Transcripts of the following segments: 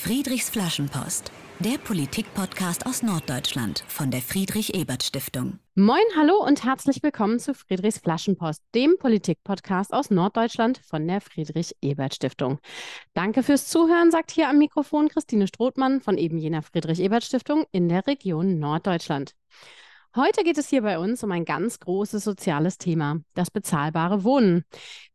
Friedrichs Flaschenpost, der Politik-Podcast aus Norddeutschland von der Friedrich-Ebert-Stiftung. Moin, hallo und herzlich willkommen zu Friedrichs Flaschenpost, dem Politik-Podcast aus Norddeutschland von der Friedrich-Ebert-Stiftung. Danke fürs Zuhören, sagt hier am Mikrofon Christine Strothmann von eben jener Friedrich-Ebert-Stiftung in der Region Norddeutschland. Heute geht es hier bei uns um ein ganz großes soziales Thema, das bezahlbare Wohnen.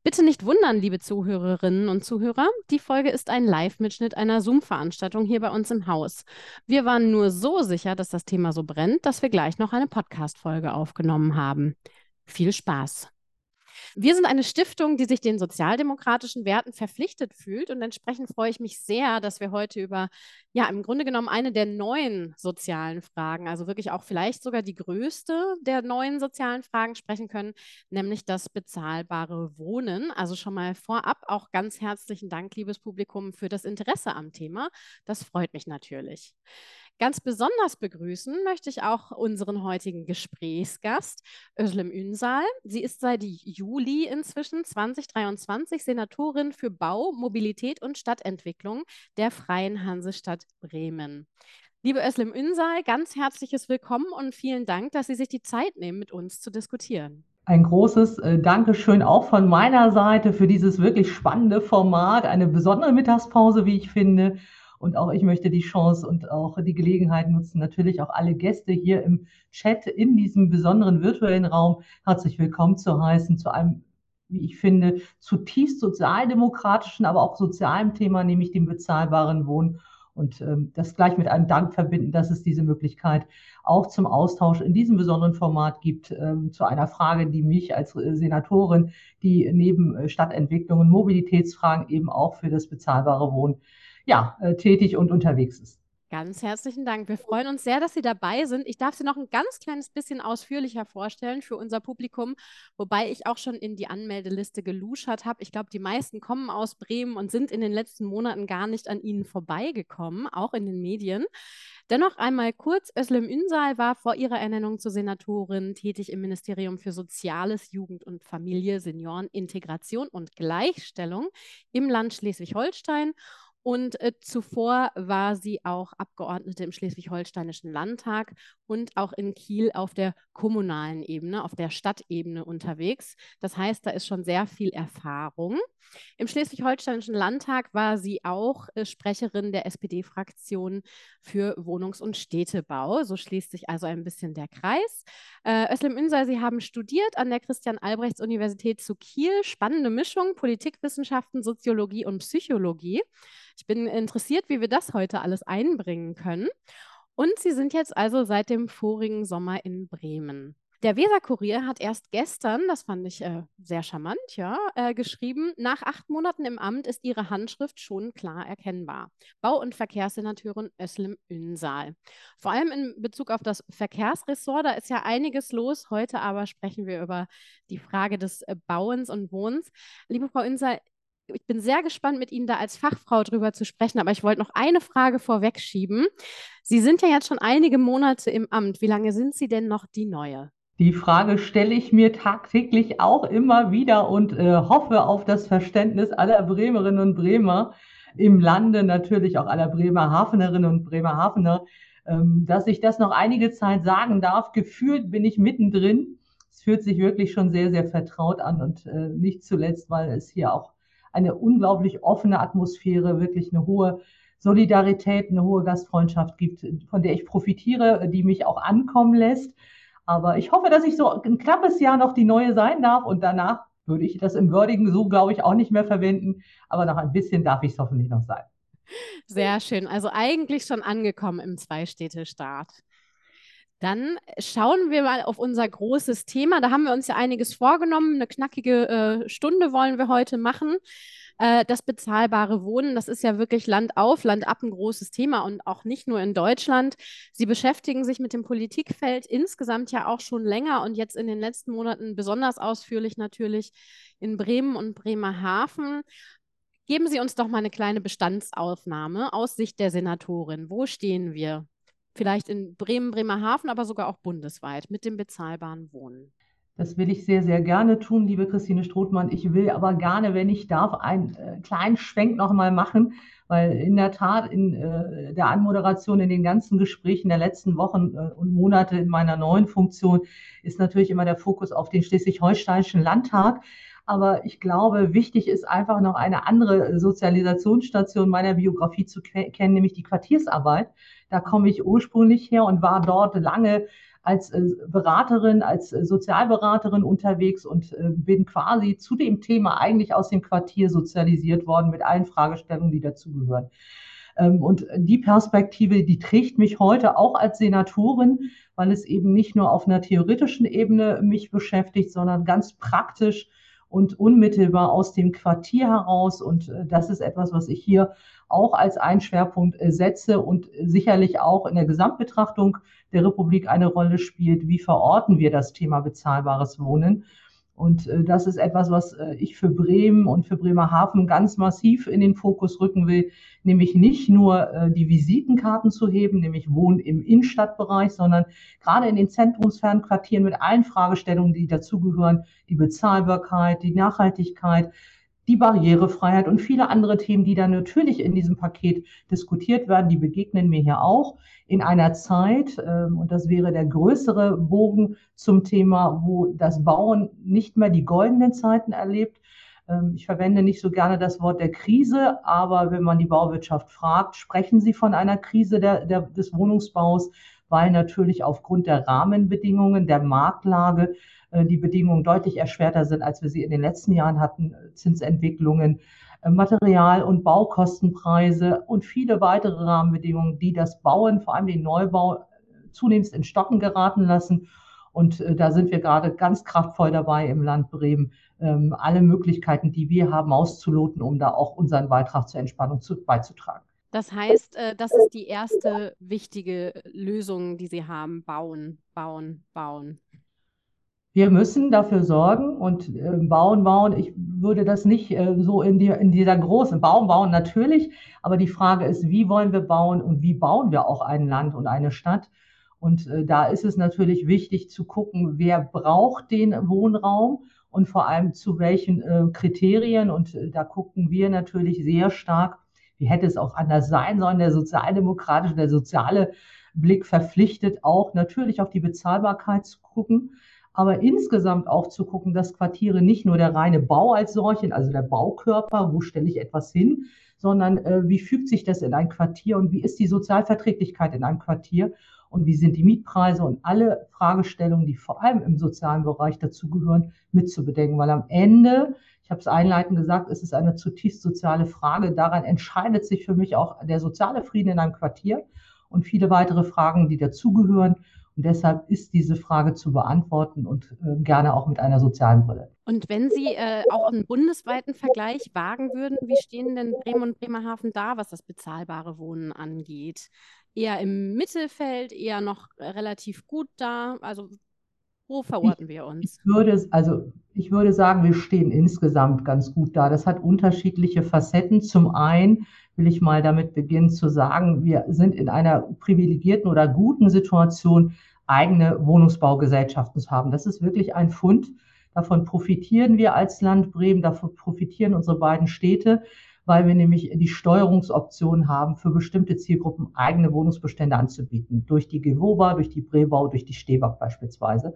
Bitte nicht wundern, liebe Zuhörerinnen und Zuhörer, die Folge ist ein Live-Mitschnitt einer Zoom-Veranstaltung hier bei uns im Haus. Wir waren nur so sicher, dass das Thema so brennt, dass wir gleich noch eine Podcast-Folge aufgenommen haben. Viel Spaß! Wir sind eine Stiftung, die sich den sozialdemokratischen Werten verpflichtet fühlt und entsprechend freue ich mich sehr, dass wir heute über, ja, im Grunde genommen eine der neuen sozialen Fragen, also wirklich auch vielleicht sogar die größte der neuen sozialen Fragen sprechen können, nämlich das bezahlbare Wohnen. Also schon mal vorab auch ganz herzlichen Dank, liebes Publikum, für das Interesse am Thema. Das freut mich natürlich. Ganz besonders begrüßen möchte ich auch unseren heutigen Gesprächsgast, Özlem Ünsal. Sie ist seit Juli inzwischen 2023 Senatorin für Bau, Mobilität und Stadtentwicklung der Freien Hansestadt Bremen. Liebe Özlem Ünsal, ganz herzliches Willkommen und vielen Dank, dass Sie sich die Zeit nehmen, mit uns zu diskutieren. Ein großes äh, Dankeschön auch von meiner Seite für dieses wirklich spannende Format, eine besondere Mittagspause, wie ich finde. Und auch ich möchte die Chance und auch die Gelegenheit nutzen, natürlich auch alle Gäste hier im Chat in diesem besonderen virtuellen Raum herzlich willkommen zu heißen zu einem, wie ich finde, zutiefst sozialdemokratischen, aber auch sozialen Thema, nämlich dem bezahlbaren Wohnen und ähm, das gleich mit einem Dank verbinden, dass es diese Möglichkeit auch zum Austausch in diesem besonderen Format gibt, ähm, zu einer Frage, die mich als äh, Senatorin, die neben äh, Stadtentwicklung und Mobilitätsfragen eben auch für das bezahlbare Wohnen ja, äh, tätig und unterwegs ist. Ganz herzlichen Dank. Wir freuen uns sehr, dass Sie dabei sind. Ich darf Sie noch ein ganz kleines bisschen ausführlicher vorstellen für unser Publikum, wobei ich auch schon in die Anmeldeliste geluschert habe. Ich glaube, die meisten kommen aus Bremen und sind in den letzten Monaten gar nicht an Ihnen vorbeigekommen, auch in den Medien. Dennoch einmal kurz, Özlem Ünsal war vor ihrer Ernennung zur Senatorin tätig im Ministerium für Soziales, Jugend und Familie, Senioren, Integration und Gleichstellung im Land Schleswig-Holstein und äh, zuvor war sie auch Abgeordnete im Schleswig-Holsteinischen Landtag und auch in Kiel auf der kommunalen Ebene, auf der Stadtebene unterwegs. Das heißt, da ist schon sehr viel Erfahrung. Im Schleswig-Holsteinischen Landtag war sie auch äh, Sprecherin der SPD-Fraktion für Wohnungs- und Städtebau. So schließt sich also ein bisschen der Kreis. Äh, Özlem Ünsal, Sie haben studiert an der Christian-Albrechts-Universität zu Kiel. Spannende Mischung, Politikwissenschaften, Soziologie und Psychologie. Ich bin interessiert, wie wir das heute alles einbringen können. Und Sie sind jetzt also seit dem vorigen Sommer in Bremen. Der Weser-Kurier hat erst gestern, das fand ich äh, sehr charmant, ja, äh, geschrieben, nach acht Monaten im Amt ist ihre Handschrift schon klar erkennbar. Bau- und Verkehrssenateurin Özlem Ünsal. Vor allem in Bezug auf das Verkehrsressort, da ist ja einiges los. Heute aber sprechen wir über die Frage des äh, Bauens und Wohnens. Liebe Frau Ünsal, ich bin sehr gespannt, mit Ihnen da als Fachfrau drüber zu sprechen, aber ich wollte noch eine Frage vorwegschieben. Sie sind ja jetzt schon einige Monate im Amt. Wie lange sind Sie denn noch die Neue? Die Frage stelle ich mir tagtäglich auch immer wieder und äh, hoffe auf das Verständnis aller Bremerinnen und Bremer im Lande, natürlich auch aller Bremerhavenerinnen und Bremerhavener, ähm, dass ich das noch einige Zeit sagen darf. Gefühlt bin ich mittendrin. Es fühlt sich wirklich schon sehr, sehr vertraut an und äh, nicht zuletzt, weil es hier auch eine unglaublich offene Atmosphäre, wirklich eine hohe Solidarität, eine hohe Gastfreundschaft gibt, von der ich profitiere, die mich auch ankommen lässt. Aber ich hoffe, dass ich so ein knappes Jahr noch die neue sein darf und danach würde ich das im Würdigen so, glaube ich, auch nicht mehr verwenden. Aber noch ein bisschen darf ich es hoffentlich noch sein. Sehr schön. Also eigentlich schon angekommen im Zwei-Städte-Staat. Dann schauen wir mal auf unser großes Thema. Da haben wir uns ja einiges vorgenommen. Eine knackige äh, Stunde wollen wir heute machen. Äh, das bezahlbare Wohnen, das ist ja wirklich Land auf, Land ab ein großes Thema und auch nicht nur in Deutschland. Sie beschäftigen sich mit dem Politikfeld insgesamt ja auch schon länger und jetzt in den letzten Monaten besonders ausführlich natürlich in Bremen und Bremerhaven. Geben Sie uns doch mal eine kleine Bestandsaufnahme aus Sicht der Senatorin. Wo stehen wir vielleicht in Bremen, Bremerhaven, aber sogar auch bundesweit mit dem bezahlbaren Wohnen? Das will ich sehr, sehr gerne tun, liebe Christine Strothmann. Ich will aber gerne, wenn ich darf, einen äh, kleinen Schwenk nochmal machen, weil in der Tat in äh, der Anmoderation, in den ganzen Gesprächen der letzten Wochen äh, und Monate in meiner neuen Funktion ist natürlich immer der Fokus auf den Schleswig-Holsteinischen Landtag. Aber ich glaube, wichtig ist einfach noch eine andere Sozialisationsstation meiner Biografie zu kennen, nämlich die Quartiersarbeit. Da komme ich ursprünglich her und war dort lange als äh, Beraterin, als äh, Sozialberaterin unterwegs und äh, bin quasi zu dem Thema eigentlich aus dem Quartier sozialisiert worden mit allen Fragestellungen, die dazugehören. Ähm, und die Perspektive, die trägt mich heute auch als Senatorin, weil es eben nicht nur auf einer theoretischen Ebene mich beschäftigt, sondern ganz praktisch und unmittelbar aus dem Quartier heraus. Und das ist etwas, was ich hier auch als einen Schwerpunkt setze und sicherlich auch in der Gesamtbetrachtung der Republik eine Rolle spielt. Wie verorten wir das Thema bezahlbares Wohnen? Und äh, das ist etwas, was äh, ich für Bremen und für Bremerhaven ganz massiv in den Fokus rücken will, nämlich nicht nur äh, die Visitenkarten zu heben, nämlich Wohnen im Innenstadtbereich, sondern gerade in den zentrumsfernen Quartieren mit allen Fragestellungen, die dazugehören, die Bezahlbarkeit, die Nachhaltigkeit, die Barrierefreiheit und viele andere Themen, die dann natürlich in diesem Paket diskutiert werden, die begegnen mir hier auch in einer Zeit, ähm, und das wäre der größere Bogen zum Thema, wo das Bauen nicht mehr die goldenen Zeiten erlebt. Ähm, ich verwende nicht so gerne das Wort der Krise, aber wenn man die Bauwirtschaft fragt, sprechen sie von einer Krise der, der, des Wohnungsbaus, weil natürlich aufgrund der Rahmenbedingungen, der Marktlage äh, die Bedingungen deutlich erschwerter sind, als wir sie in den letzten Jahren hatten. Zinsentwicklungen, äh, Material- und Baukostenpreise und viele weitere Rahmenbedingungen, die das Bauen, vor allem den Neubau, äh, zunehmend in Stocken geraten lassen. Und da sind wir gerade ganz kraftvoll dabei im Land Bremen, ähm, alle Möglichkeiten, die wir haben, auszuloten, um da auch unseren Beitrag zur Entspannung zu, beizutragen. Das heißt, das ist die erste wichtige Lösung, die Sie haben. Bauen, bauen, bauen. Wir müssen dafür sorgen und äh, bauen, bauen. Ich würde das nicht äh, so in, die, in dieser großen Bauen, bauen natürlich. Aber die Frage ist, wie wollen wir bauen und wie bauen wir auch ein Land und eine Stadt? Und äh, da ist es natürlich wichtig zu gucken, wer braucht den Wohnraum und vor allem zu welchen äh, Kriterien. Und äh, da gucken wir natürlich sehr stark, wie hätte es auch anders sein sollen, der sozialdemokratische, der soziale Blick verpflichtet auch natürlich auf die Bezahlbarkeit zu gucken aber insgesamt auch zu gucken, dass Quartiere nicht nur der reine Bau als solchen, also der Baukörper, wo stelle ich etwas hin, sondern äh, wie fügt sich das in ein Quartier und wie ist die Sozialverträglichkeit in einem Quartier und wie sind die Mietpreise und alle Fragestellungen, die vor allem im sozialen Bereich dazugehören, mitzubedenken, weil am Ende, ich habe es einleitend gesagt, es ist eine zutiefst soziale Frage. Daran entscheidet sich für mich auch der soziale Frieden in einem Quartier und viele weitere Fragen, die dazugehören. Und deshalb ist diese Frage zu beantworten und äh, gerne auch mit einer sozialen Brille. Und wenn Sie äh, auch einen bundesweiten Vergleich wagen würden, wie stehen denn Bremen und Bremerhaven da, was das bezahlbare Wohnen angeht? Eher im Mittelfeld, eher noch relativ gut da? Also wo verorten ich, wir uns? Ich würde, also ich würde sagen, wir stehen insgesamt ganz gut da. Das hat unterschiedliche Facetten. Zum einen will ich mal damit beginnen zu sagen, wir sind in einer privilegierten oder guten Situation, eigene Wohnungsbaugesellschaften zu haben. Das ist wirklich ein Fund. Davon profitieren wir als Land Bremen, davon profitieren unsere beiden Städte, weil wir nämlich die Steuerungsoption haben, für bestimmte Zielgruppen eigene Wohnungsbestände anzubieten. Durch die Gewoba, durch die Brebau, durch die Stebak beispielsweise.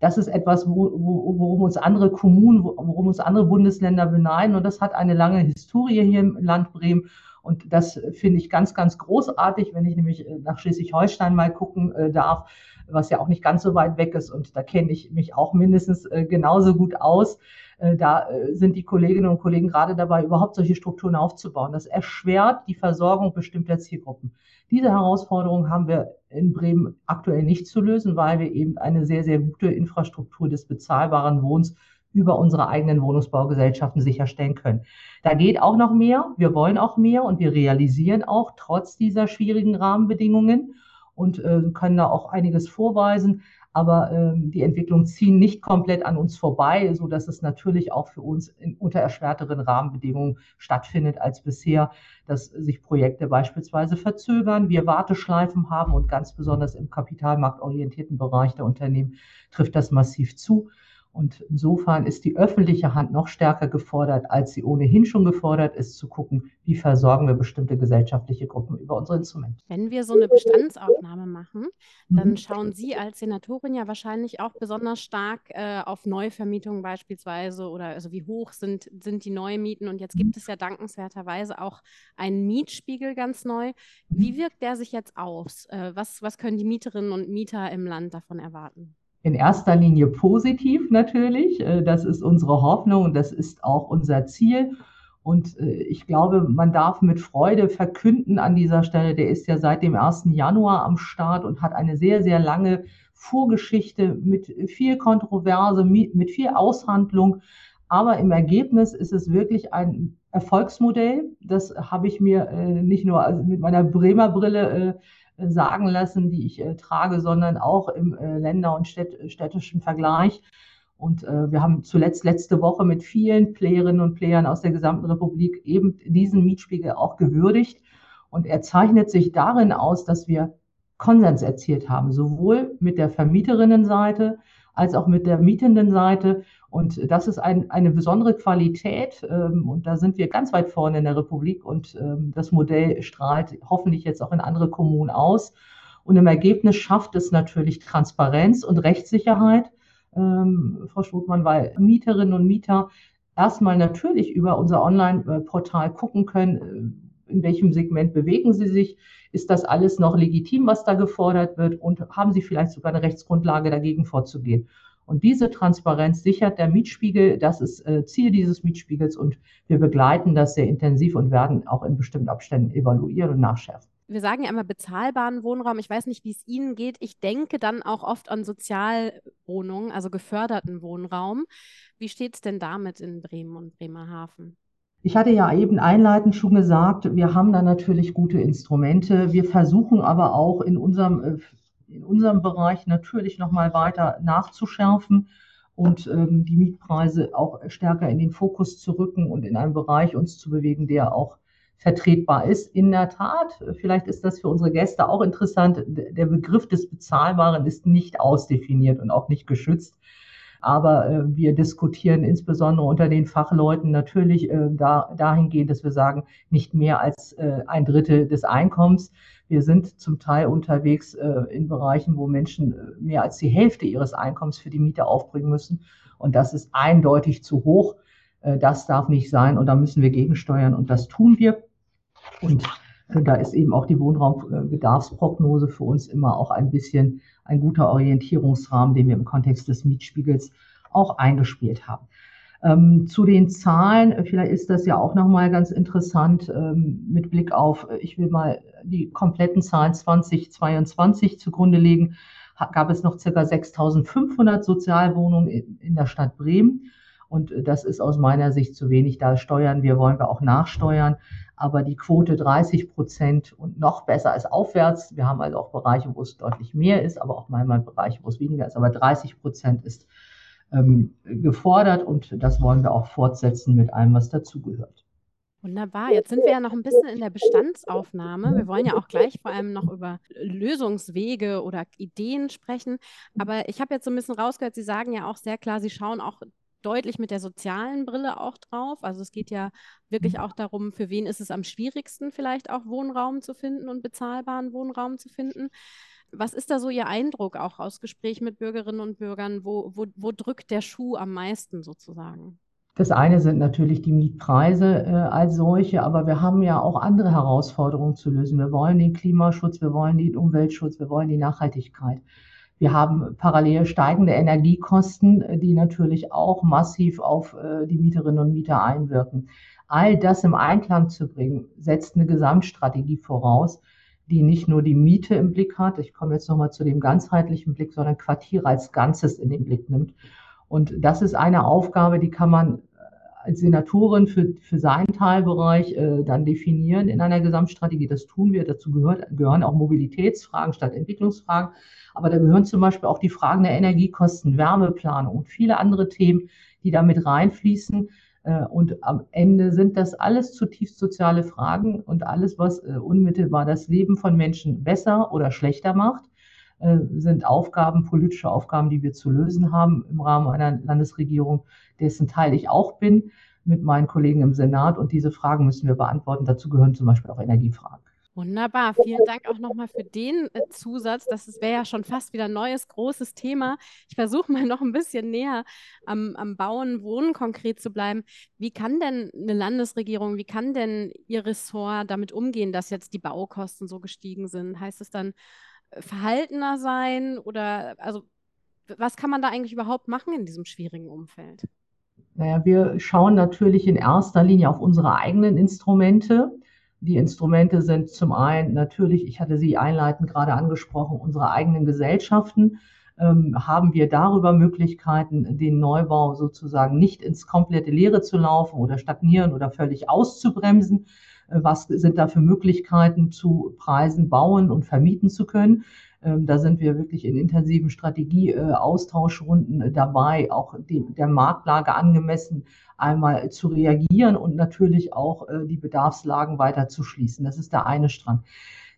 Das ist etwas, worum uns andere Kommunen, worum uns andere Bundesländer beneiden. Und das hat eine lange Historie hier im Land Bremen. Und das finde ich ganz, ganz großartig, wenn ich nämlich äh, nach Schleswig-Holstein mal gucken äh, darf, was ja auch nicht ganz so weit weg ist. Und da kenne ich mich auch mindestens äh, genauso gut aus. Da sind die Kolleginnen und Kollegen gerade dabei, überhaupt solche Strukturen aufzubauen. Das erschwert die Versorgung bestimmter Zielgruppen. Diese Herausforderung haben wir in Bremen aktuell nicht zu lösen, weil wir eben eine sehr, sehr gute Infrastruktur des bezahlbaren Wohns über unsere eigenen Wohnungsbaugesellschaften sicherstellen können. Da geht auch noch mehr. Wir wollen auch mehr und wir realisieren auch trotz dieser schwierigen Rahmenbedingungen und äh, können da auch einiges vorweisen. Aber äh, die Entwicklungen ziehen nicht komplett an uns vorbei, so dass es natürlich auch für uns in unter erschwerteren Rahmenbedingungen stattfindet als bisher, dass sich Projekte beispielsweise verzögern, wir Warteschleifen haben und ganz besonders im kapitalmarktorientierten Bereich der Unternehmen trifft das massiv zu. Und insofern ist die öffentliche Hand noch stärker gefordert, als sie ohnehin schon gefordert ist, zu gucken, wie versorgen wir bestimmte gesellschaftliche Gruppen über unsere Instrumente. Wenn wir so eine Bestandsaufnahme machen, dann mhm. schauen Sie als Senatorin ja wahrscheinlich auch besonders stark äh, auf Neuvermietungen beispielsweise oder also wie hoch sind, sind die Neumieten. Und jetzt gibt es ja dankenswerterweise auch einen Mietspiegel ganz neu. Wie wirkt der sich jetzt aus? Äh, was, was können die Mieterinnen und Mieter im Land davon erwarten? In erster Linie positiv natürlich. Äh, das ist unsere Hoffnung und das ist auch unser Ziel. Und äh, ich glaube, man darf mit Freude verkünden an dieser Stelle, der ist ja seit dem 1. Januar am Start und hat eine sehr, sehr lange Vorgeschichte mit viel Kontroverse, mit viel Aushandlung. Aber im Ergebnis ist es wirklich ein Erfolgsmodell. Das habe ich mir äh, nicht nur mit meiner Bremer Brille sagen lassen, die ich äh, trage, sondern auch im äh, Länder- und Städt städtischen Vergleich. Und äh, wir haben zuletzt letzte Woche mit vielen Playerinnen und Playern aus der gesamten Republik eben diesen Mietspiegel auch gewürdigt. Und er zeichnet sich darin aus, dass wir Konsens erzielt haben, sowohl mit der Vermieterinnenseite als auch mit der mietenden Seite. Und das ist ein, eine besondere Qualität. Ähm, und da sind wir ganz weit vorne in der Republik. Und ähm, das Modell strahlt hoffentlich jetzt auch in andere Kommunen aus. Und im Ergebnis schafft es natürlich Transparenz und Rechtssicherheit, ähm, Frau Struthmann, weil Mieterinnen und Mieter erstmal natürlich über unser Online-Portal gucken können, äh, in welchem Segment bewegen sie sich, ist das alles noch legitim, was da gefordert wird und haben sie vielleicht sogar eine Rechtsgrundlage dagegen vorzugehen. Und diese Transparenz sichert der Mietspiegel. Das ist äh, Ziel dieses Mietspiegels und wir begleiten das sehr intensiv und werden auch in bestimmten Abständen evaluieren und nachschärfen. Wir sagen ja immer bezahlbaren Wohnraum. Ich weiß nicht, wie es Ihnen geht. Ich denke dann auch oft an Sozialwohnungen, also geförderten Wohnraum. Wie steht es denn damit in Bremen und Bremerhaven? Ich hatte ja eben einleitend schon gesagt, wir haben da natürlich gute Instrumente. Wir versuchen aber auch in unserem äh, in unserem Bereich natürlich nochmal weiter nachzuschärfen und ähm, die Mietpreise auch stärker in den Fokus zu rücken und in einem Bereich uns zu bewegen, der auch vertretbar ist. In der Tat, vielleicht ist das für unsere Gäste auch interessant, der Begriff des Bezahlbaren ist nicht ausdefiniert und auch nicht geschützt. Aber äh, wir diskutieren insbesondere unter den Fachleuten natürlich äh, da, dahingehend, dass wir sagen, nicht mehr als äh, ein Drittel des Einkommens. Wir sind zum Teil unterwegs äh, in Bereichen, wo Menschen äh, mehr als die Hälfte ihres Einkommens für die Miete aufbringen müssen. Und das ist eindeutig zu hoch. Äh, das darf nicht sein und da müssen wir gegensteuern und das tun wir. Und da ist eben auch die Wohnraumbedarfsprognose für uns immer auch ein bisschen ein guter Orientierungsrahmen, den wir im Kontext des Mietspiegels auch eingespielt haben. Ähm, zu den Zahlen, vielleicht ist das ja auch nochmal ganz interessant ähm, mit Blick auf, ich will mal die kompletten Zahlen 2022 zugrunde legen, gab es noch circa 6.500 Sozialwohnungen in der Stadt Bremen. Und äh, das ist aus meiner Sicht zu wenig. Da steuern wir, wollen wir auch nachsteuern. Aber die Quote 30 Prozent und noch besser ist aufwärts. Wir haben also auch Bereiche, wo es deutlich mehr ist, aber auch manchmal Bereiche, wo es weniger ist. Aber 30 Prozent ist ähm, gefordert und das wollen wir auch fortsetzen mit allem, was dazugehört. Wunderbar. Jetzt sind wir ja noch ein bisschen in der Bestandsaufnahme. Wir wollen ja auch gleich vor allem noch über Lösungswege oder Ideen sprechen. Aber ich habe jetzt so ein bisschen rausgehört, Sie sagen ja auch sehr klar, Sie schauen auch deutlich mit der sozialen Brille auch drauf. Also es geht ja wirklich auch darum, für wen ist es am schwierigsten, vielleicht auch Wohnraum zu finden und bezahlbaren Wohnraum zu finden. Was ist da so Ihr Eindruck auch aus Gesprächen mit Bürgerinnen und Bürgern? Wo, wo, wo drückt der Schuh am meisten sozusagen? Das eine sind natürlich die Mietpreise äh, als solche, aber wir haben ja auch andere Herausforderungen zu lösen. Wir wollen den Klimaschutz, wir wollen den Umweltschutz, wir wollen die Nachhaltigkeit. Wir haben parallel steigende Energiekosten, äh, die natürlich auch massiv auf äh, die Mieterinnen und Mieter einwirken. All das im Einklang zu bringen, setzt eine Gesamtstrategie voraus, die nicht nur die Miete im Blick hat, ich komme jetzt nochmal zu dem ganzheitlichen Blick, sondern Quartiere als Ganzes in den Blick nimmt. Und das ist eine Aufgabe, die kann man als Senatorin für, für seinen Teilbereich äh, dann definieren in einer Gesamtstrategie. Das tun wir. Dazu gehört, gehören auch Mobilitätsfragen statt Entwicklungsfragen. Aber da gehören zum Beispiel auch die Fragen der Energiekosten, Wärmeplanung und viele andere Themen, die damit reinfließen. Äh, und am Ende sind das alles zutiefst soziale Fragen und alles, was äh, unmittelbar das Leben von Menschen besser oder schlechter macht. Äh, sind Aufgaben, politische Aufgaben, die wir zu lösen haben im Rahmen einer Landesregierung, dessen Teil ich auch bin mit meinen Kollegen im Senat. Und diese Fragen müssen wir beantworten. Dazu gehören zum Beispiel auch Energiefragen. Wunderbar. Vielen Dank auch nochmal für den äh, Zusatz. Das wäre ja schon fast wieder ein neues, großes Thema. Ich versuche mal noch ein bisschen näher am, am Bauen, Wohnen konkret zu bleiben. Wie kann denn eine Landesregierung, wie kann denn Ihr Ressort damit umgehen, dass jetzt die Baukosten so gestiegen sind? Heißt es dann verhaltener sein oder also was kann man da eigentlich überhaupt machen in diesem schwierigen Umfeld? Naja, wir schauen natürlich in erster Linie auf unsere eigenen Instrumente. Die Instrumente sind zum einen natürlich, ich hatte sie einleitend gerade angesprochen, unsere eigenen Gesellschaften. Ähm, haben wir darüber Möglichkeiten, den Neubau sozusagen nicht ins komplette Leere zu laufen oder stagnieren oder völlig auszubremsen? Äh, was sind da für Möglichkeiten zu Preisen bauen und vermieten zu können? Ähm, da sind wir wirklich in intensiven Strategieaustauschrunden äh, dabei, auch der Marktlage angemessen einmal zu reagieren und natürlich auch äh, die Bedarfslagen weiter zu schließen. Das ist der eine Strang.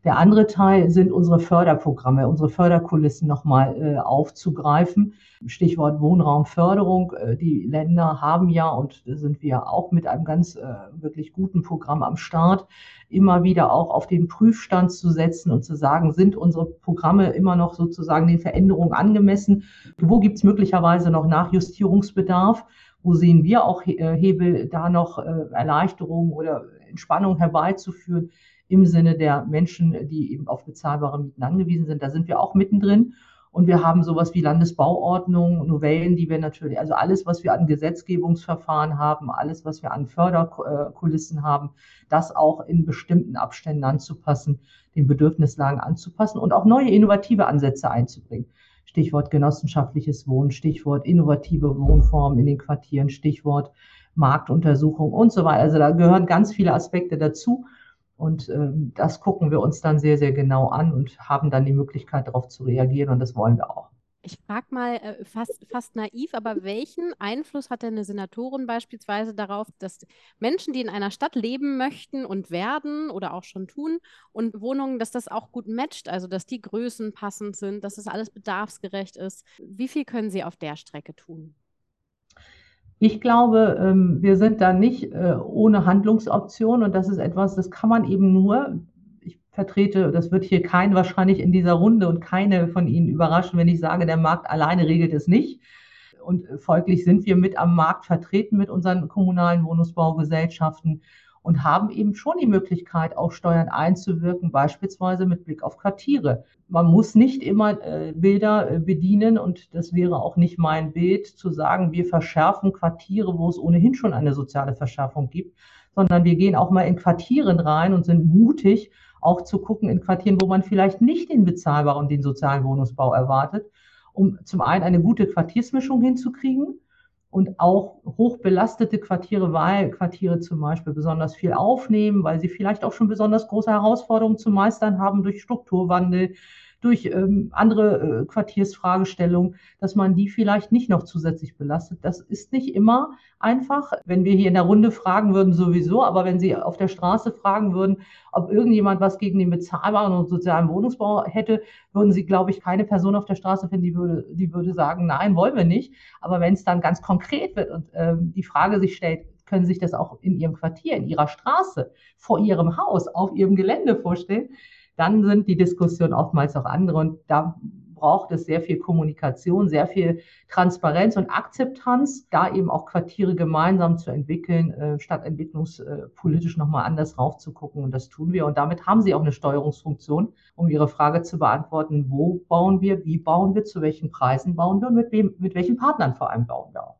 Der andere Teil sind unsere Förderprogramme, unsere Förderkulissen nochmal äh, aufzugreifen. Stichwort Wohnraumförderung. Äh, die Länder haben ja, und da sind wir auch mit einem ganz äh, wirklich guten Programm am Start, immer wieder auch auf den Prüfstand zu setzen und zu sagen, sind unsere Programme immer noch sozusagen den Veränderungen angemessen? Wo gibt es möglicherweise noch Nachjustierungsbedarf? Wo sehen wir auch äh, Hebel, da noch äh, Erleichterungen oder Entspannung herbeizuführen im Sinne der Menschen, die eben auf bezahlbare Mieten angewiesen sind? Da sind wir auch mittendrin. Und wir haben sowas wie Landesbauordnung, Novellen, die wir natürlich, also alles, was wir an Gesetzgebungsverfahren haben, alles, was wir an Förderkulissen haben, das auch in bestimmten Abständen anzupassen, den Bedürfnislagen anzupassen und auch neue innovative Ansätze einzubringen. Stichwort genossenschaftliches Wohnen, Stichwort innovative Wohnformen in den Quartieren, Stichwort Marktuntersuchung und so weiter. Also da gehören ganz viele Aspekte dazu. Und ähm, das gucken wir uns dann sehr, sehr genau an und haben dann die Möglichkeit, darauf zu reagieren. Und das wollen wir auch. Ich frage mal äh, fast, fast naiv, aber welchen Einfluss hat denn eine Senatorin beispielsweise darauf, dass Menschen, die in einer Stadt leben möchten und werden oder auch schon tun und Wohnungen, dass das auch gut matcht, also dass die Größen passend sind, dass das alles bedarfsgerecht ist? Wie viel können Sie auf der Strecke tun? Ich glaube, ähm, wir sind da nicht äh, ohne Handlungsoption und das ist etwas, das kann man eben nur, vertrete, das wird hier kein wahrscheinlich in dieser Runde und keine von Ihnen überraschen, wenn ich sage, der Markt alleine regelt es nicht. Und folglich sind wir mit am Markt vertreten mit unseren kommunalen Wohnungsbaugesellschaften und haben eben schon die Möglichkeit, auf Steuern einzuwirken, beispielsweise mit Blick auf Quartiere. Man muss nicht immer äh, Bilder äh, bedienen und das wäre auch nicht mein Bild, zu sagen, wir verschärfen Quartiere, wo es ohnehin schon eine soziale Verschärfung gibt, sondern wir gehen auch mal in Quartieren rein und sind mutig auch zu gucken in Quartieren, wo man vielleicht nicht den bezahlbaren und den sozialen Wohnungsbau erwartet, um zum einen eine gute Quartiersmischung hinzukriegen und auch hochbelastete Quartiere, Wahlquartiere zum Beispiel besonders viel aufnehmen, weil sie vielleicht auch schon besonders große Herausforderungen zu meistern haben durch Strukturwandel, durch ähm, andere äh, Quartiersfragestellungen, dass man die vielleicht nicht noch zusätzlich belastet. Das ist nicht immer einfach. Wenn wir hier in der Runde fragen würden, sowieso, aber wenn Sie auf der Straße fragen würden, ob irgendjemand was gegen den bezahlbaren und sozialen Wohnungsbau hätte, würden Sie, glaube ich, keine Person auf der Straße finden, die würde, die würde sagen, nein, wollen wir nicht. Aber wenn es dann ganz konkret wird und ähm, die Frage sich stellt, können sich das auch in Ihrem Quartier, in Ihrer Straße, vor Ihrem Haus, auf Ihrem Gelände vorstellen, dann sind die Diskussionen oftmals auch andere und da braucht es sehr viel Kommunikation, sehr viel Transparenz und Akzeptanz, da eben auch Quartiere gemeinsam zu entwickeln, äh, statt entwicklungspolitisch nochmal anders raufzugucken. Und das tun wir. Und damit haben Sie auch eine Steuerungsfunktion, um Ihre Frage zu beantworten, wo bauen wir, wie bauen wir, zu welchen Preisen bauen wir und mit, wem, mit welchen Partnern vor allem bauen wir auch.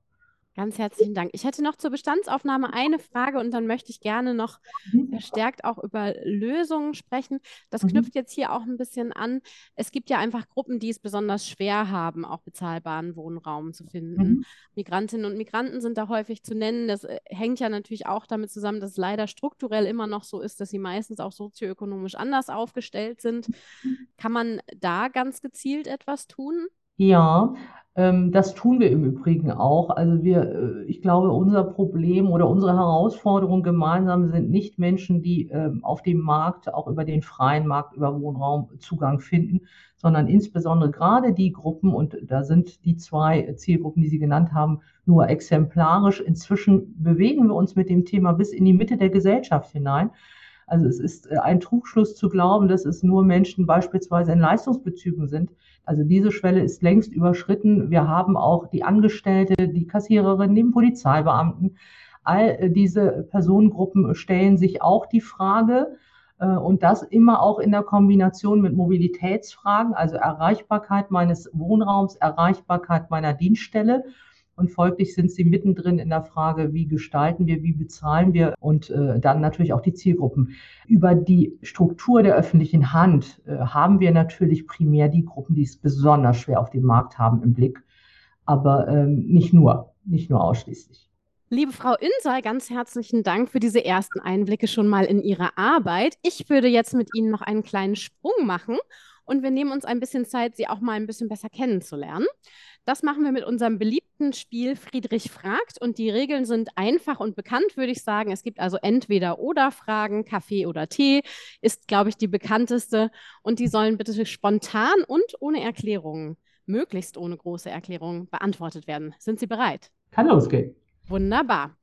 Ganz herzlichen Dank. Ich hätte noch zur Bestandsaufnahme eine Frage und dann möchte ich gerne noch mhm. verstärkt auch über Lösungen sprechen. Das mhm. knüpft jetzt hier auch ein bisschen an. Es gibt ja einfach Gruppen, die es besonders schwer haben, auch bezahlbaren Wohnraum zu finden. Mhm. Migrantinnen und Migranten sind da häufig zu nennen. Das äh, hängt ja natürlich auch damit zusammen, dass es leider strukturell immer noch so ist, dass sie meistens auch sozioökonomisch anders aufgestellt sind. Kann man da ganz gezielt etwas tun? Ja, ähm, das tun wir im Übrigen auch. Also wir, äh, ich glaube, unser Problem oder unsere Herausforderung gemeinsam sind nicht Menschen, die ähm, auf dem Markt, auch über den freien Markt, über Wohnraum Zugang finden, sondern insbesondere gerade die Gruppen, und da sind die zwei Zielgruppen, die Sie genannt haben, nur exemplarisch. Inzwischen bewegen wir uns mit dem Thema bis in die Mitte der Gesellschaft hinein. Also es ist äh, ein Trugschluss zu glauben, dass es nur Menschen beispielsweise in Leistungsbezügen sind. Also diese Schwelle ist längst überschritten. Wir haben auch die Angestellte, die Kassiererin, den Polizeibeamten. All äh, diese Personengruppen stellen sich auch die Frage, äh, und das immer auch in der Kombination mit Mobilitätsfragen, also Erreichbarkeit meines Wohnraums, Erreichbarkeit meiner Dienststelle und folglich sind sie mittendrin in der Frage, wie gestalten wir, wie bezahlen wir und äh, dann natürlich auch die Zielgruppen. Über die Struktur der öffentlichen Hand äh, haben wir natürlich primär die Gruppen, die es besonders schwer auf dem Markt haben, im Blick, aber ähm, nicht nur, nicht nur ausschließlich. Liebe Frau Insay, ganz herzlichen Dank für diese ersten Einblicke schon mal in Ihre Arbeit. Ich würde jetzt mit Ihnen noch einen kleinen Sprung machen und wir nehmen uns ein bisschen Zeit, Sie auch mal ein bisschen besser kennenzulernen. Das machen wir mit unserem beliebten Spiel Friedrich fragt und die Regeln sind einfach und bekannt, würde ich sagen. Es gibt also entweder oder Fragen, Kaffee oder Tee ist, glaube ich, die bekannteste und die sollen bitte spontan und ohne Erklärungen, möglichst ohne große Erklärungen, beantwortet werden. Sind Sie bereit? Kann losgehen. Wunderbar.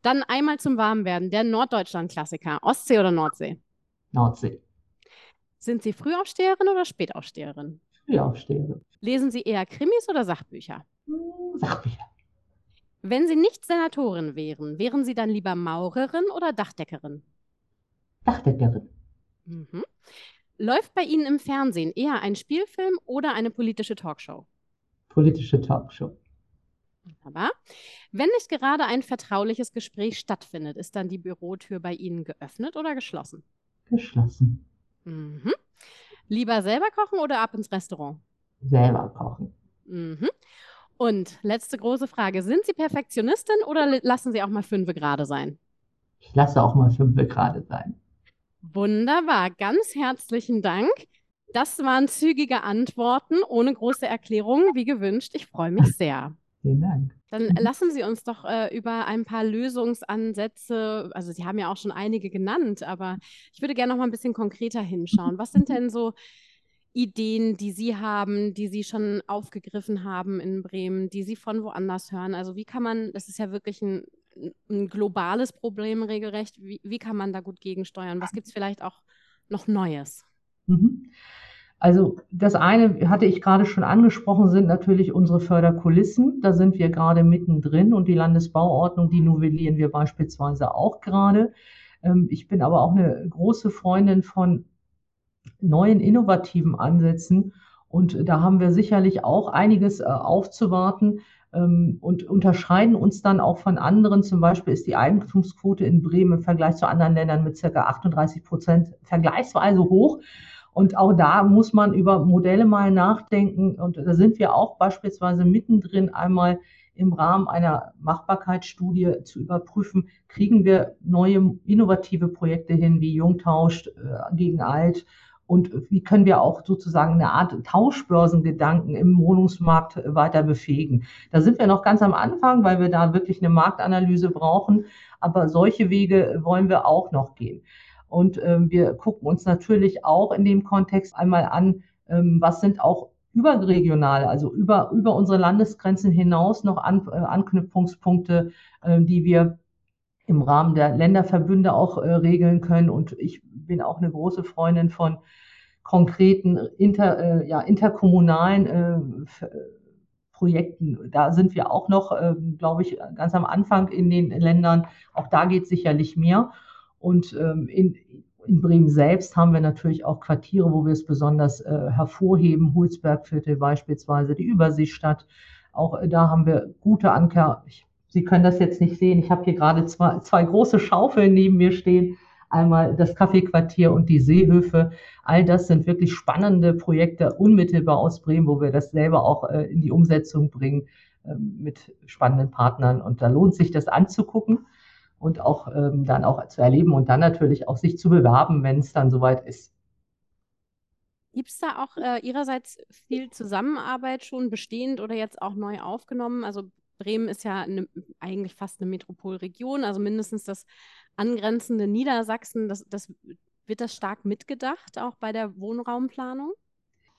Dann einmal zum Warmwerden, der Norddeutschland-Klassiker, Ostsee oder Nordsee? Nordsee. Sind Sie Frühaufsteherin oder Spätaufsteherin? Frühaufsteherin. Lesen Sie eher Krimis oder Sachbücher? Hm, Sachbücher. Wenn Sie nicht Senatorin wären, wären Sie dann lieber Maurerin oder Dachdeckerin? Dachdeckerin. Mhm. Läuft bei Ihnen im Fernsehen eher ein Spielfilm oder eine politische Talkshow? Politische Talkshow. Wunderbar. Wenn nicht gerade ein vertrauliches Gespräch stattfindet, ist dann die Bürotür bei Ihnen geöffnet oder geschlossen? Geschlossen. Mhm. Lieber selber kochen oder ab ins Restaurant? Selber kochen. Mhm. Und letzte große Frage: Sind Sie Perfektionistin oder lassen Sie auch mal fünf gerade sein? Ich lasse auch mal fünf gerade sein. Wunderbar, ganz herzlichen Dank. Das waren zügige Antworten ohne große Erklärungen, wie gewünscht. Ich freue mich sehr. Vielen Dank. Dann lassen Sie uns doch äh, über ein paar Lösungsansätze, also Sie haben ja auch schon einige genannt, aber ich würde gerne noch mal ein bisschen konkreter hinschauen. Was sind denn so Ideen, die Sie haben, die Sie schon aufgegriffen haben in Bremen, die Sie von woanders hören? Also wie kann man, das ist ja wirklich ein, ein globales Problem regelrecht, wie, wie kann man da gut gegensteuern? Was gibt es vielleicht auch noch Neues? Mhm. Also das eine hatte ich gerade schon angesprochen, sind natürlich unsere Förderkulissen. Da sind wir gerade mittendrin und die Landesbauordnung, die novellieren wir beispielsweise auch gerade. Ähm, ich bin aber auch eine große Freundin von neuen innovativen Ansätzen und da haben wir sicherlich auch einiges äh, aufzuwarten ähm, und unterscheiden uns dann auch von anderen. Zum Beispiel ist die Eigentumsquote in Bremen im Vergleich zu anderen Ländern mit circa 38 Prozent vergleichsweise hoch. Und auch da muss man über Modelle mal nachdenken. Und da sind wir auch beispielsweise mittendrin einmal im Rahmen einer Machbarkeitsstudie zu überprüfen, kriegen wir neue innovative Projekte hin, wie Jungtausch äh, gegen Alt und wie können wir auch sozusagen eine Art Tauschbörsengedanken im Wohnungsmarkt weiter befähigen. Da sind wir noch ganz am Anfang, weil wir da wirklich eine Marktanalyse brauchen, aber solche Wege wollen wir auch noch gehen. Und ähm, wir gucken uns natürlich auch in dem Kontext einmal an, ähm, was sind auch überregional, also über, über unsere Landesgrenzen hinaus noch an, äh, Anknüpfungspunkte, äh, die wir im Rahmen der Länderverbünde auch äh, regeln können. Und ich bin auch eine große Freundin von konkreten inter, äh, ja, interkommunalen äh, Projekten. Da sind wir auch noch, ähm, glaube ich, ganz am Anfang in den Ländern. Auch da geht sicherlich mehr. Und ähm, in, in Bremen selbst haben wir natürlich auch Quartiere, wo wir es besonders äh, hervorheben. Hulsbergviertel beispielsweise, die Überseestadt. Auch äh, da haben wir gute Anker. Ich, Sie können das jetzt nicht sehen. Ich habe hier gerade zwei, zwei große Schaufeln neben mir stehen. Einmal das Kaffeequartier und die Seehöfe. All das sind wirklich spannende Projekte unmittelbar aus Bremen, wo wir das selber auch äh, in die Umsetzung bringen äh, mit spannenden Partnern. Und da lohnt sich das anzugucken und auch ähm, dann auch zu erleben und dann natürlich auch sich zu bewerben, wenn es dann soweit ist. Gibt es da auch äh, Ihrerseits viel Zusammenarbeit schon bestehend oder jetzt auch neu aufgenommen? Also Bremen ist ja eine, eigentlich fast eine Metropolregion, also mindestens das angrenzende Niedersachsen. Das, das, wird das stark mitgedacht, auch bei der Wohnraumplanung?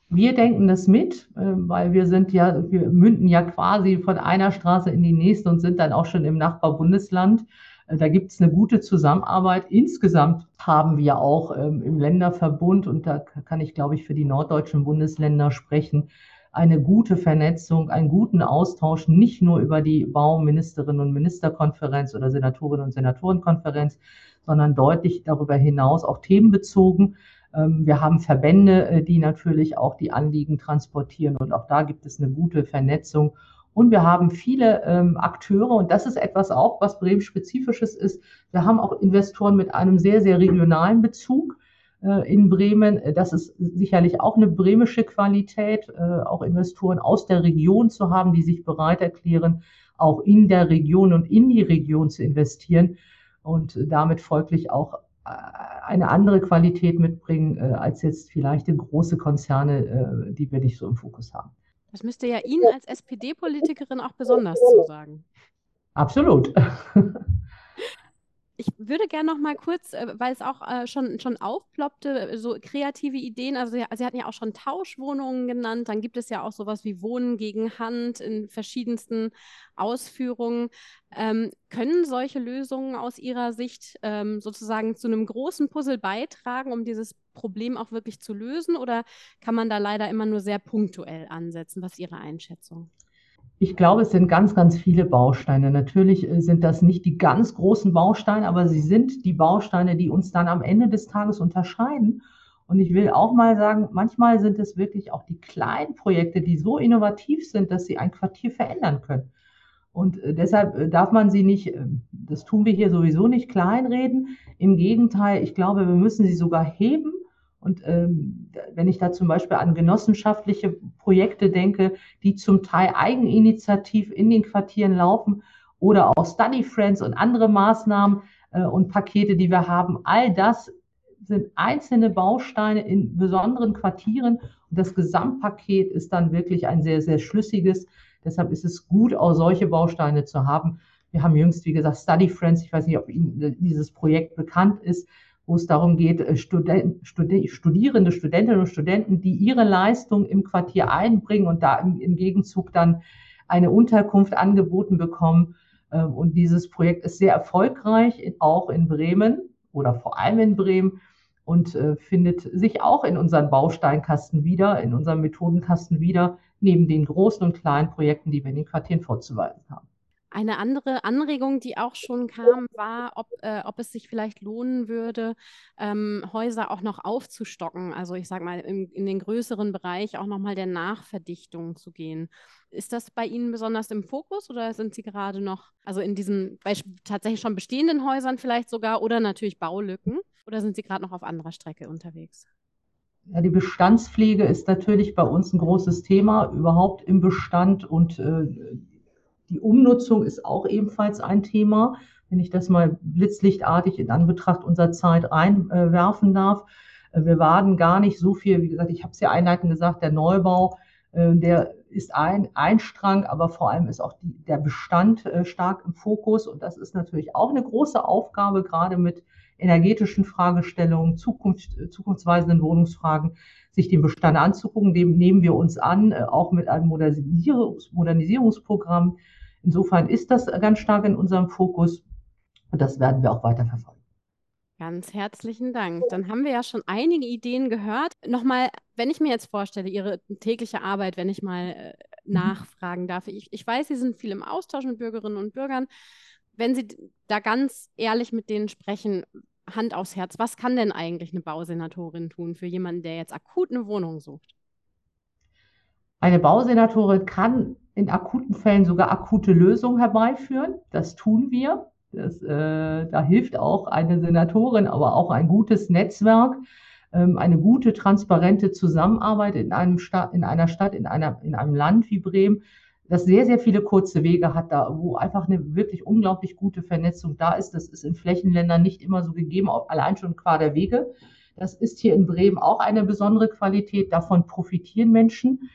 Wir denken das mit, äh, weil wir sind ja, wir münden ja quasi von einer Straße in die nächste und sind dann auch schon im Nachbarbundesland. Äh, da gibt es eine gute Zusammenarbeit. Insgesamt haben wir auch ähm, im Länderverbund, und da kann ich, glaube ich, für die norddeutschen Bundesländer sprechen, eine gute Vernetzung, einen guten Austausch, nicht nur über die Bauministerinnen und Ministerkonferenz oder Senatorinnen und Senatorenkonferenz, sondern deutlich darüber hinaus auch themenbezogen. Ähm, wir haben Verbände, äh, die natürlich auch die Anliegen transportieren und auch da gibt es eine gute Vernetzung. Und wir haben viele ähm, Akteure und das ist etwas auch, was Bremen-spezifisches ist. Wir haben auch Investoren mit einem sehr, sehr regionalen Bezug äh, in Bremen. Das ist sicherlich auch eine bremische Qualität, äh, auch Investoren aus der Region zu haben, die sich bereit erklären, auch in der Region und in die Region zu investieren und damit folglich auch äh, eine andere Qualität mitbringen äh, als jetzt vielleicht große Konzerne, äh, die wir nicht so im Fokus haben. Das müsste ja Ihnen als SPD-Politikerin auch besonders zusagen. Absolut. Ich würde gerne noch mal kurz, äh, weil es auch äh, schon, schon aufploppte, äh, so kreative Ideen. Also Sie, Sie, hatten ja auch schon Tauschwohnungen genannt. Dann gibt es ja auch sowas wie Wohnen gegen Hand in verschiedensten Ausführungen. Ähm, können solche Lösungen aus Ihrer Sicht ähm, sozusagen zu einem großen Puzzle beitragen, um dieses Problem auch wirklich zu lösen? Oder kann man da leider immer nur sehr punktuell ansetzen? Was ist Ihre Einschätzung? Ich glaube, es sind ganz, ganz viele Bausteine. Natürlich äh, sind das nicht die ganz großen Bausteine, aber sie sind die Bausteine, die uns dann am Ende des Tages unterscheiden. Und ich will auch mal sagen, manchmal sind es wirklich auch die kleinen Projekte, die so innovativ sind, dass sie ein Quartier verändern können. Und äh, deshalb äh, darf man sie nicht, das tun wir hier sowieso nicht kleinreden. Im Gegenteil, ich glaube, wir müssen sie sogar heben und ähm, wenn ich da zum Beispiel an genossenschaftliche Projekte denke, die zum Teil eigeninitiativ in den Quartieren laufen oder auch Study Friends und andere Maßnahmen äh, und Pakete, die wir haben, all das sind einzelne Bausteine in besonderen Quartieren und das Gesamtpaket ist dann wirklich ein sehr, sehr schlüssiges. Deshalb ist es gut, auch solche Bausteine zu haben. Wir haben jüngst, wie gesagt, Study Friends, ich weiß nicht, ob Ihnen dieses Projekt bekannt ist, wo es darum geht, äh, Student, Studierende, Studentinnen und Studenten, die ihre Leistung im Quartier einbringen und da im, im Gegenzug dann eine Unterkunft angeboten bekommen. Ähm, und dieses Projekt ist sehr erfolgreich, auch in Bremen oder vor allem in Bremen und äh, findet sich auch in unseren Bausteinkasten wieder, in unserem Methodenkasten wieder, neben den großen und kleinen Projekten, die wir in den Quartieren vorzuweisen haben. Eine andere Anregung, die auch schon kam, war, ob, äh, ob es sich vielleicht lohnen würde, ähm, Häuser auch noch aufzustocken. Also ich sage mal, im, in den größeren Bereich auch nochmal der Nachverdichtung zu gehen. Ist das bei Ihnen besonders im Fokus oder sind Sie gerade noch, also in diesen tatsächlich schon bestehenden Häusern vielleicht sogar oder natürlich Baulücken? Oder sind Sie gerade noch auf anderer Strecke unterwegs? Ja, die Bestandspflege ist natürlich bei uns ein großes Thema, überhaupt im Bestand und äh, die Umnutzung ist auch ebenfalls ein Thema, wenn ich das mal blitzlichtartig in Anbetracht unserer Zeit einwerfen darf. Äh, wir waren gar nicht so viel, wie gesagt, ich habe es ja einleitend gesagt, der Neubau, äh, der ist ein, ein Strang, aber vor allem ist auch die, der Bestand äh, stark im Fokus. Und das ist natürlich auch eine große Aufgabe, gerade mit energetischen Fragestellungen, Zukunft, zukunftsweisenden Wohnungsfragen, sich den Bestand anzugucken. Dem nehmen wir uns an, auch mit einem Modernisierungs Modernisierungsprogramm, Insofern ist das ganz stark in unserem Fokus und das werden wir auch weiter verfolgen. Ganz herzlichen Dank. Dann haben wir ja schon einige Ideen gehört. Nochmal, wenn ich mir jetzt vorstelle, Ihre tägliche Arbeit, wenn ich mal äh, mhm. nachfragen darf. Ich, ich weiß, Sie sind viel im Austausch mit Bürgerinnen und Bürgern. Wenn Sie da ganz ehrlich mit denen sprechen, Hand aufs Herz, was kann denn eigentlich eine Bausenatorin tun für jemanden, der jetzt akut eine Wohnung sucht? Eine Bausenatorin kann in akuten Fällen sogar akute Lösungen herbeiführen. Das tun wir. Das, äh, da hilft auch eine Senatorin, aber auch ein gutes Netzwerk, ähm, eine gute, transparente Zusammenarbeit in, einem Stadt, in einer Stadt, in, einer, in einem Land wie Bremen, das sehr, sehr viele kurze Wege hat, da, wo einfach eine wirklich unglaublich gute Vernetzung da ist. Das ist in Flächenländern nicht immer so gegeben, allein schon qua der Wege. Das ist hier in Bremen auch eine besondere Qualität. Davon profitieren Menschen.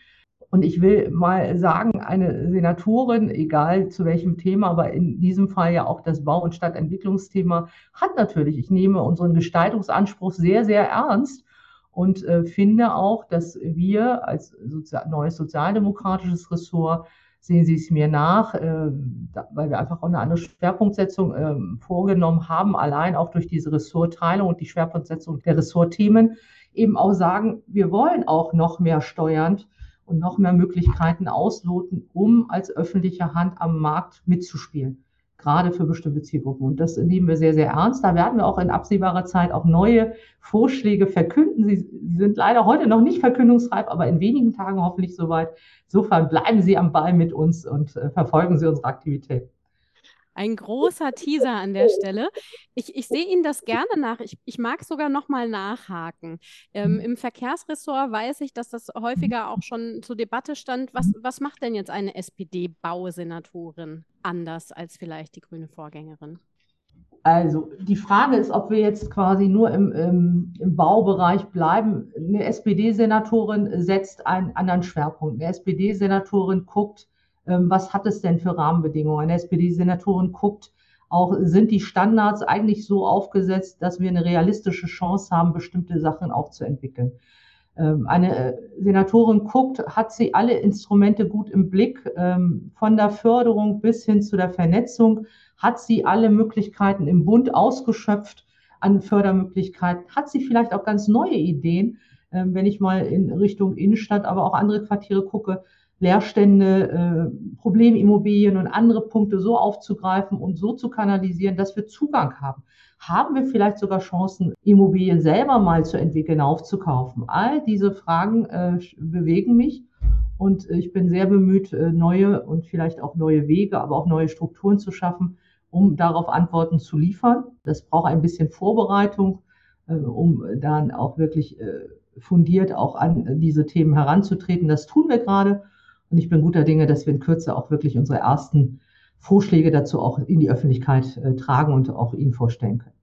Und ich will mal sagen, eine Senatorin, egal zu welchem Thema, aber in diesem Fall ja auch das Bau- und Stadtentwicklungsthema, hat natürlich, ich nehme unseren Gestaltungsanspruch sehr, sehr ernst und äh, finde auch, dass wir als Sozi neues sozialdemokratisches Ressort, sehen Sie es mir nach, äh, da, weil wir einfach auch eine andere Schwerpunktsetzung äh, vorgenommen haben, allein auch durch diese Ressortteilung und die Schwerpunktsetzung der Ressortthemen, eben auch sagen, wir wollen auch noch mehr steuernd und noch mehr Möglichkeiten ausloten, um als öffentliche Hand am Markt mitzuspielen, gerade für bestimmte Zielgruppen. Und das nehmen wir sehr, sehr ernst. Da werden wir auch in absehbarer Zeit auch neue Vorschläge verkünden. Sie, sind leider heute noch nicht verkündungsreif, aber in wenigen Tagen hoffentlich soweit. Insofern bleiben Sie am Ball mit uns und äh, verfolgen Sie unsere Aktivität. Ein großer Teaser an der Stelle. Ich, ich sehe Ihnen das gerne nach. Ich, ich mag sogar noch mal nachhaken. Ähm. Im Verkehrsressort weiß ich, dass das häufiger auch schon zur Debatte stand. Was, was macht denn jetzt eine SPD-Bausenatorin anders als vielleicht die grüne Vorgängerin? Also die Frage ist, ob wir jetzt quasi nur im, im, im Baubereich bleiben. Eine SPD-Senatorin setzt einen anderen Schwerpunkt. Eine SPD-Senatorin guckt, was hat es denn für Rahmenbedingungen? Eine SPD-Senatorin guckt auch, sind die Standards eigentlich so aufgesetzt, dass wir eine realistische Chance haben, bestimmte Sachen auch zu entwickeln? Ähm, eine äh, Senatorin guckt, hat sie alle Instrumente gut im Blick, ähm, von der Förderung bis hin zu der Vernetzung, hat sie alle Möglichkeiten im Bund ausgeschöpft an Fördermöglichkeiten, hat sie vielleicht auch ganz neue Ideen, wenn ich mal in Richtung Innenstadt, aber auch andere Quartiere gucke, Leerstände, äh, Problemimmobilien und andere Punkte so aufzugreifen und so zu kanalisieren, dass wir Zugang haben. Haben wir vielleicht sogar Chancen, Immobilien selber mal zu entwickeln, aufzukaufen? All diese Fragen äh, bewegen mich und ich bin sehr bemüht, äh, neue und vielleicht auch neue Wege, aber auch neue Strukturen zu schaffen, um darauf Antworten zu liefern. Das braucht ein bisschen Vorbereitung, äh, um dann auch wirklich äh, fundiert auch an diese Themen heranzutreten. Das tun wir gerade. Und ich bin guter Dinge, dass wir in Kürze auch wirklich unsere ersten Vorschläge dazu auch in die Öffentlichkeit äh, tragen und auch Ihnen vorstellen können.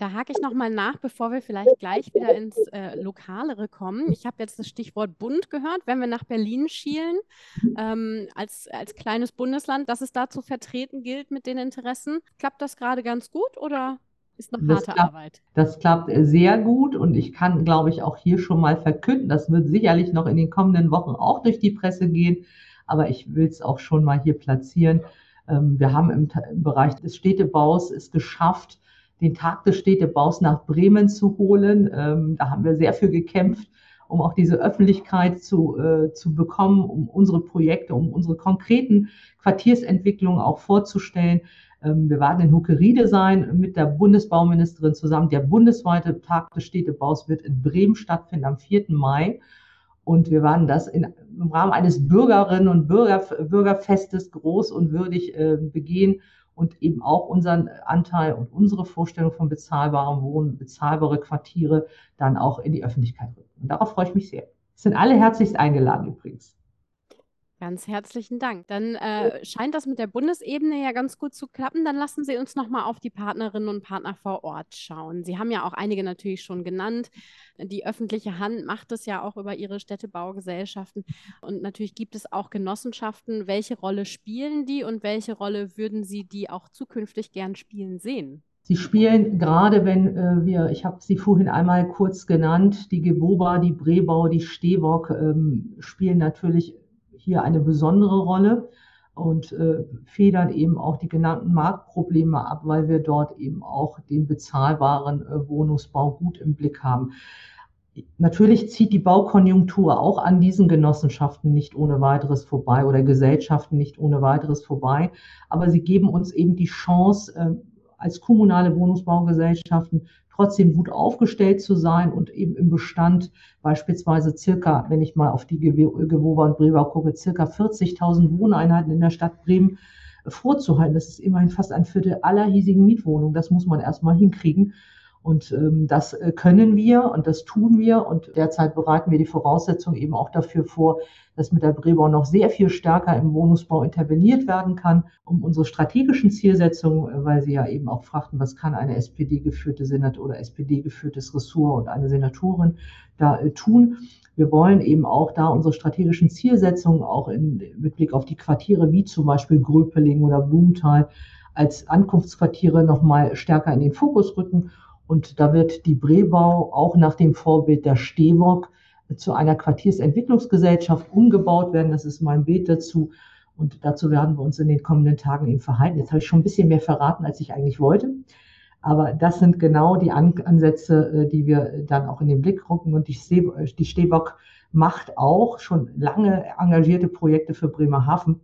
Da hake ich nochmal nach, bevor wir vielleicht gleich wieder ins äh, Lokalere kommen. Ich habe jetzt das Stichwort Bund gehört. Wenn wir nach Berlin schielen, ähm, als, als kleines Bundesland, dass es da zu vertreten gilt mit den Interessen, klappt das gerade ganz gut oder ist noch harte klappt, Arbeit. Das klappt sehr gut und ich kann, glaube ich, auch hier schon mal verkünden, das wird sicherlich noch in den kommenden Wochen auch durch die Presse gehen, aber ich will es auch schon mal hier platzieren. Ähm, wir haben im, im Bereich des Städtebaus es geschafft, den Tag des Städtebaus nach Bremen zu holen. Ähm, da haben wir sehr viel gekämpft, um auch diese Öffentlichkeit zu, äh, zu bekommen, um unsere Projekte, um unsere konkreten Quartiersentwicklungen auch vorzustellen. Ähm, wir werden in Huckeriede sein mit der Bundesbauministerin zusammen. Der bundesweite Tag des Städtebaus wird in Bremen stattfinden am 4. Mai. Und wir werden das in, im Rahmen eines Bürgerinnen- und Bürger, Bürgerfestes groß und würdig äh, begehen und eben auch unseren Anteil und unsere Vorstellung von bezahlbarem Wohnen, bezahlbare Quartiere dann auch in die Öffentlichkeit rücken. Und darauf freue ich mich sehr. Es sind alle herzlichst eingeladen übrigens. Ganz herzlichen Dank. Dann äh, scheint das mit der Bundesebene ja ganz gut zu klappen. Dann lassen Sie uns nochmal auf die Partnerinnen und Partner vor Ort schauen. Sie haben ja auch einige natürlich schon genannt. Die öffentliche Hand macht es ja auch über ihre Städtebaugesellschaften. Und natürlich gibt es auch Genossenschaften. Welche Rolle spielen die und welche Rolle würden Sie die auch zukünftig gern spielen sehen? Sie spielen gerade, wenn äh, wir, ich habe sie vorhin einmal kurz genannt, die Geboba, die Brebau, die Stehbock ähm, spielen natürlich hier eine besondere Rolle und äh, federn eben auch die genannten Marktprobleme ab, weil wir dort eben auch den bezahlbaren äh, Wohnungsbau gut im Blick haben. Natürlich zieht die Baukonjunktur auch an diesen Genossenschaften nicht ohne weiteres vorbei oder Gesellschaften nicht ohne weiteres vorbei, aber sie geben uns eben die Chance, äh, als kommunale Wohnungsbaugesellschaften trotzdem gut aufgestellt zu sein und eben im Bestand beispielsweise circa, wenn ich mal auf die Gewober und Brebau gucke, circa 40.000 Wohneinheiten in der Stadt Bremen vorzuhalten. Das ist immerhin fast ein Viertel aller hiesigen Mietwohnungen. Das muss man erstmal hinkriegen. Und ähm, das äh, können wir und das tun wir. Und derzeit bereiten wir die Voraussetzungen eben auch dafür vor, dass mit der Brebau noch sehr viel stärker im Wohnungsbau interveniert werden kann, um unsere strategischen Zielsetzungen, äh, weil Sie ja eben auch fragten, was kann eine SPD-geführte Senat oder SPD-geführtes Ressort und eine Senatorin da äh, tun. Wir wollen eben auch da unsere strategischen Zielsetzungen auch in, mit Blick auf die Quartiere wie zum Beispiel Gröpeling oder Blumenthal als Ankunftsquartiere nochmal stärker in den Fokus rücken und da wird die Brebau auch nach dem Vorbild der Stewok zu einer Quartiersentwicklungsgesellschaft umgebaut werden. Das ist mein Bild dazu. Und dazu werden wir uns in den kommenden Tagen eben verhalten. Jetzt habe ich schon ein bisschen mehr verraten, als ich eigentlich wollte. Aber das sind genau die Ansätze, äh, die wir dann auch in den Blick rücken. Und die Stehbock macht auch schon lange engagierte Projekte für Bremerhaven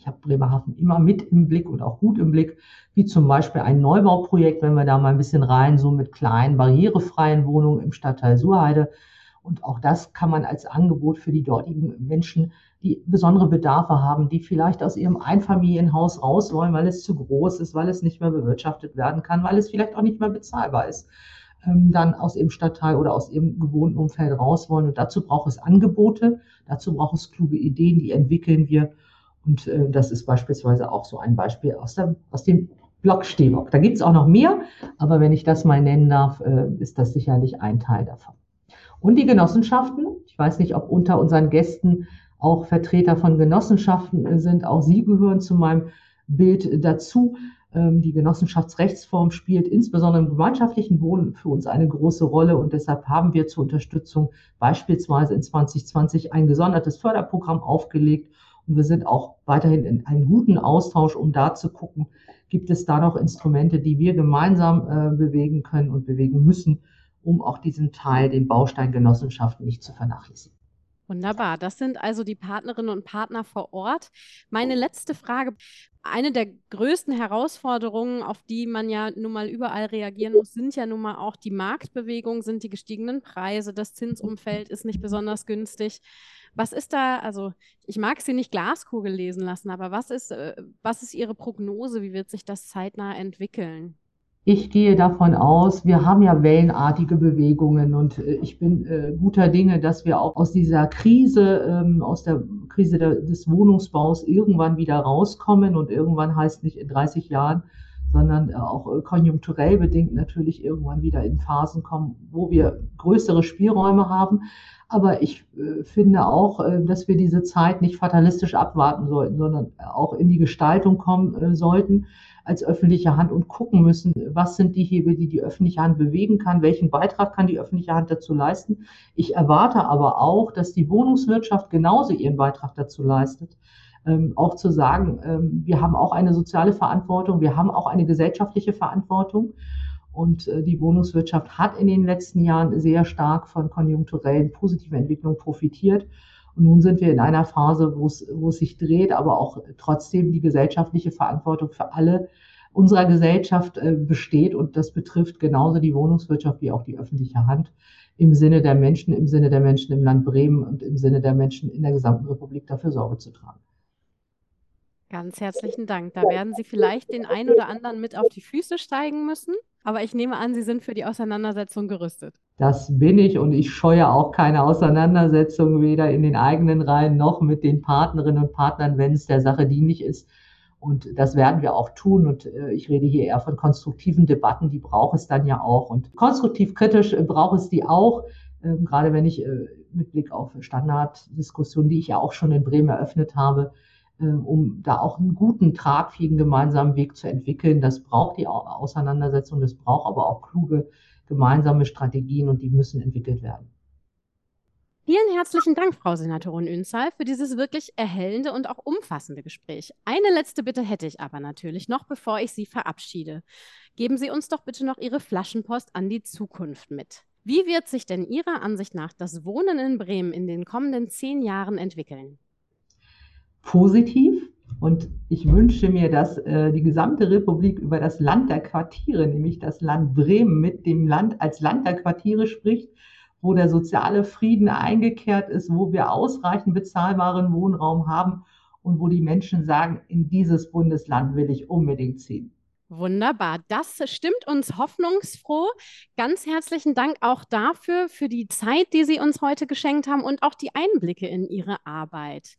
ich habe Bremerhaven immer mit im Blick und auch gut im Blick, wie zum Beispiel ein Neubauprojekt, wenn wir da mal ein bisschen rein, so mit kleinen, barrierefreien Wohnungen im Stadtteil Surheide. Und auch das kann man als Angebot für die dortigen Menschen, die besondere Bedarfe haben, die vielleicht aus ihrem Einfamilienhaus raus wollen, weil es zu groß ist, weil es nicht mehr bewirtschaftet werden kann, weil es vielleicht auch nicht mehr bezahlbar ist, ähm, dann aus ihrem Stadtteil oder aus ihrem gewohnten Umfeld raus wollen. Und dazu braucht es Angebote, dazu braucht es kluge Ideen, die entwickeln wir. Und äh, das ist beispielsweise auch so ein Beispiel aus, der, aus dem Block Stehbock. Da gibt es auch noch mehr, aber wenn ich das mal nennen darf, äh, ist das sicherlich ein Teil davon. Und die Genossenschaften, ich weiß nicht, ob unter unseren Gästen auch Vertreter von Genossenschaften äh, sind, auch sie gehören zu meinem Bild dazu. Ähm, die Genossenschaftsrechtsform spielt insbesondere im gemeinschaftlichen Wohnen für uns eine große Rolle und deshalb haben wir zur Unterstützung beispielsweise in 2020 ein gesondertes Förderprogramm aufgelegt und wir sind auch weiterhin in einem guten Austausch, um da zu gucken, gibt es da noch Instrumente, die wir gemeinsam äh, bewegen können und bewegen müssen, um auch diesen Teil, den Bausteingenossenschaften, nicht zu vernachlässigen. Wunderbar. Das sind also die Partnerinnen und Partner vor Ort. Meine letzte Frage. Eine der größten Herausforderungen, auf die man ja nun mal überall reagieren muss, sind ja nun mal auch die Marktbewegungen, sind die gestiegenen Preise, das Zinsumfeld ist nicht besonders günstig. Was ist da, also ich mag Sie nicht Glaskugel lesen lassen, aber was ist, äh, was ist Ihre Prognose? Wie wird sich das zeitnah entwickeln? Ich gehe davon aus, wir haben ja wellenartige Bewegungen und äh, ich bin äh, guter Dinge, dass wir auch aus dieser Krise, ähm, aus der Krise der, des Wohnungsbaus irgendwann wieder rauskommen und irgendwann heißt nicht in 30 Jahren, sondern auch äh, konjunkturell bedingt natürlich irgendwann wieder in Phasen kommen, wo wir größere Spielräume haben. Aber ich äh, finde auch, äh, dass wir diese Zeit nicht fatalistisch abwarten sollten, sondern auch in die Gestaltung kommen äh, sollten als öffentliche Hand und gucken müssen, was sind die Hebel, die die öffentliche Hand bewegen kann, welchen Beitrag kann die öffentliche Hand dazu leisten. Ich erwarte aber auch, dass die Wohnungswirtschaft genauso ihren Beitrag dazu leistet. Ähm, auch zu sagen, ähm, wir haben auch eine soziale Verantwortung, wir haben auch eine gesellschaftliche Verantwortung. Und äh, die Wohnungswirtschaft hat in den letzten Jahren sehr stark von konjunkturellen positiven Entwicklungen profitiert. Und nun sind wir in einer Phase, wo es, sich dreht, aber auch trotzdem die gesellschaftliche Verantwortung für alle unserer Gesellschaft äh, besteht. Und das betrifft genauso die Wohnungswirtschaft wie auch die öffentliche Hand im Sinne der Menschen, im Sinne der Menschen im Land Bremen und im Sinne der Menschen in der gesamten Republik dafür Sorge zu tragen. Ganz herzlichen Dank. Da werden Sie vielleicht den einen oder anderen mit auf die Füße steigen müssen. Aber ich nehme an, Sie sind für die Auseinandersetzung gerüstet. Das bin ich und ich scheue auch keine Auseinandersetzung weder in den eigenen Reihen noch mit den Partnerinnen und Partnern, wenn es der Sache dienlich ist. Und das werden wir auch tun. Und äh, ich rede hier eher von konstruktiven Debatten, die braucht es dann ja auch. Und konstruktiv kritisch äh, braucht es die auch, ähm, gerade wenn ich äh, mit Blick auf Standarddiskussionen, die ich ja auch schon in Bremen eröffnet habe, äh, um da auch einen guten, tragfähigen gemeinsamen Weg zu entwickeln. Das braucht die Auseinandersetzung, das braucht aber auch kluge gemeinsame Strategien und die müssen entwickelt werden. Vielen herzlichen Dank, Frau Senatorin Ünzahl, für dieses wirklich erhellende und auch umfassende Gespräch. Eine letzte Bitte hätte ich aber natürlich noch, bevor ich Sie verabschiede. Geben Sie uns doch bitte noch Ihre Flaschenpost an die Zukunft mit. Wie wird sich denn Ihrer Ansicht nach das Wohnen in Bremen in den kommenden zehn Jahren entwickeln? positiv. Und ich wünsche mir, dass äh, die gesamte Republik über das Land der Quartiere, nämlich das Land Bremen, mit dem Land als Land der Quartiere spricht, wo der soziale Frieden eingekehrt ist, wo wir ausreichend bezahlbaren Wohnraum haben und wo die Menschen sagen, in dieses Bundesland will ich unbedingt ziehen. Wunderbar, das stimmt uns hoffnungsfroh. Ganz herzlichen Dank auch dafür, für die Zeit, die Sie uns heute geschenkt haben und auch die Einblicke in Ihre Arbeit.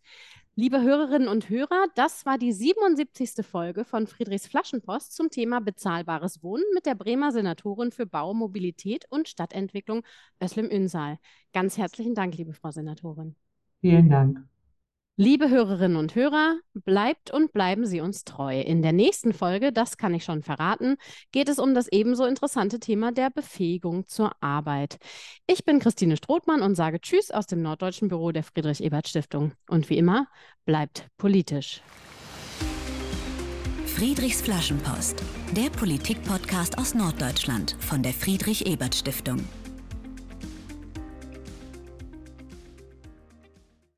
Liebe Hörerinnen und Hörer, das war die 77. Folge von Friedrichs Flaschenpost zum Thema bezahlbares Wohnen mit der Bremer Senatorin für Bau, Mobilität und Stadtentwicklung Özlem Ünsal. Ganz herzlichen Dank, liebe Frau Senatorin. Vielen Dank. Liebe Hörerinnen und Hörer, bleibt und bleiben Sie uns treu. In der nächsten Folge, das kann ich schon verraten, geht es um das ebenso interessante Thema der Befähigung zur Arbeit. Ich bin Christine Strothmann und sage Tschüss aus dem Norddeutschen Büro der Friedrich-Ebert-Stiftung. Und wie immer, bleibt politisch. Friedrichs Flaschenpost, der Politik-Podcast aus Norddeutschland von der Friedrich-Ebert-Stiftung.